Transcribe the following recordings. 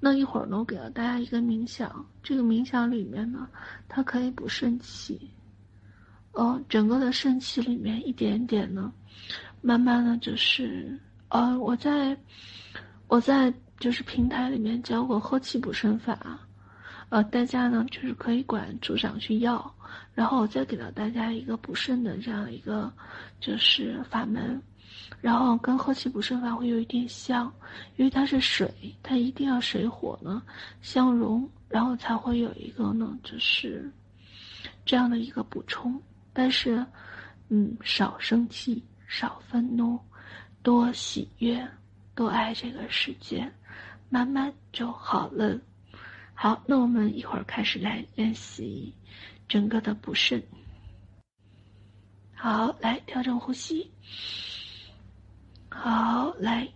那一会儿呢，我给了大家一个冥想，这个冥想里面呢，它可以补肾气。哦，整个的肾气里面一点点呢，慢慢的就是，呃，我在我在就是平台里面教过喝气补肾法，呃，大家呢就是可以管组长去要，然后我再给到大家一个补肾的这样一个就是法门，然后跟喝气补肾法会有一点像，因为它是水，它一定要水火呢相融，然后才会有一个呢就是这样的一个补充。但是，嗯，少生气，少愤怒，多喜悦，多爱这个世界，慢慢就好了。好，那我们一会儿开始来练习整个的补肾。好，来调整呼吸。好，来，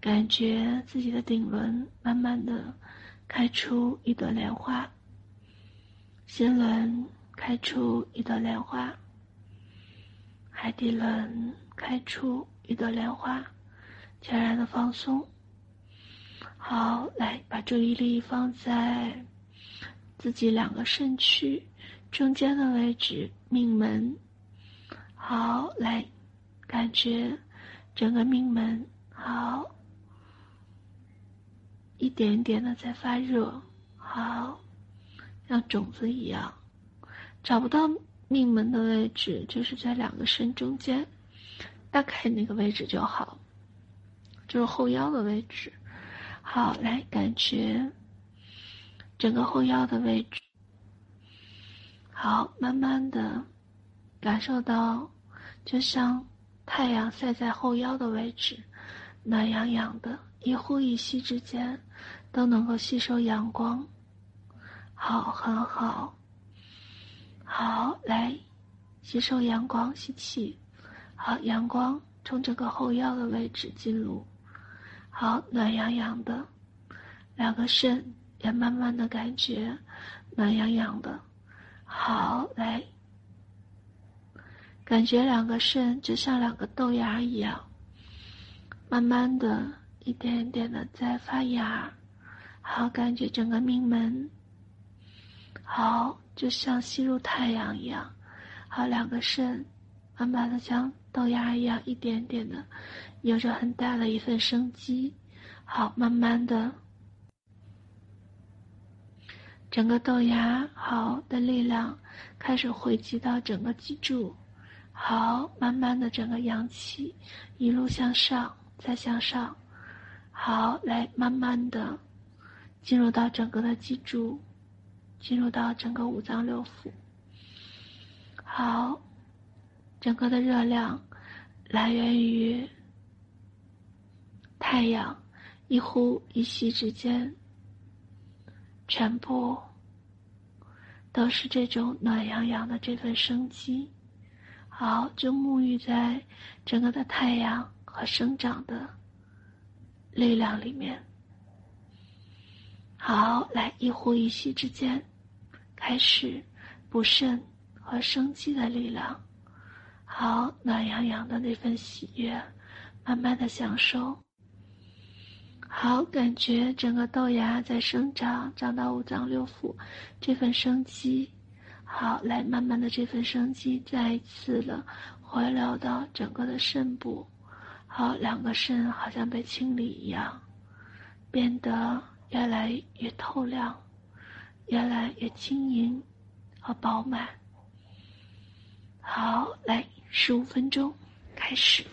感觉自己的顶轮慢慢的开出一朵莲花，心轮。开出一朵莲花，海底轮开出一朵莲花，全然的放松。好，来把注意力放在自己两个肾区中间的位置，命门。好，来感觉整个命门，好，一点一点的在发热，好，像种子一样。找不到命门的位置，就是在两个肾中间，大概那个位置就好，就是后腰的位置。好，来感觉整个后腰的位置。好，慢慢的感受到，就像太阳晒在后腰的位置，暖洋洋的，一呼一吸之间都能够吸收阳光。好，很好。好，来吸收阳光，吸气。好，阳光从这个后腰的位置进入。好，暖洋洋的，两个肾也慢慢的感觉暖洋洋的。好，来，感觉两个肾就像两个豆芽一样，慢慢的一点一点的在发芽。好，感觉整个命门。好。就像吸入太阳一样，好，两个肾，慢慢的像豆芽一样，一点点的，有着很大的一份生机。好，慢慢的，整个豆芽好的力量开始汇集到整个脊柱。好，慢慢的整个阳气一路向上，再向上。好，来慢慢的进入到整个的脊柱。进入到整个五脏六腑，好，整个的热量来源于太阳，一呼一吸之间，全部都是这种暖洋洋的这份生机，好，就沐浴在整个的太阳和生长的力量里面，好，来一呼一吸之间。开始补肾和生机的力量，好，暖洋洋的那份喜悦，慢慢的享受。好，感觉整个豆芽在生长，长到五脏六腑，这份生机，好，来慢慢的这份生机再一次的回流到整个的肾部，好，两个肾好像被清理一样，变得越来越透亮。越来越轻盈和饱满。好，来，十五分钟，开始。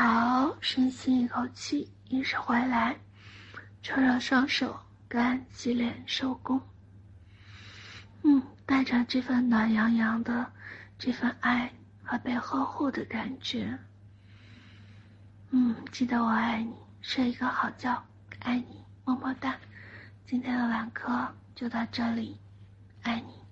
好，深吸一口气，意识回来，搓热双手，干洗脸收工。嗯，带着这份暖洋洋的这份爱和被呵护的感觉。嗯，记得我爱你，睡一个好觉，爱你，么么哒。今天的晚课就到这里，爱你。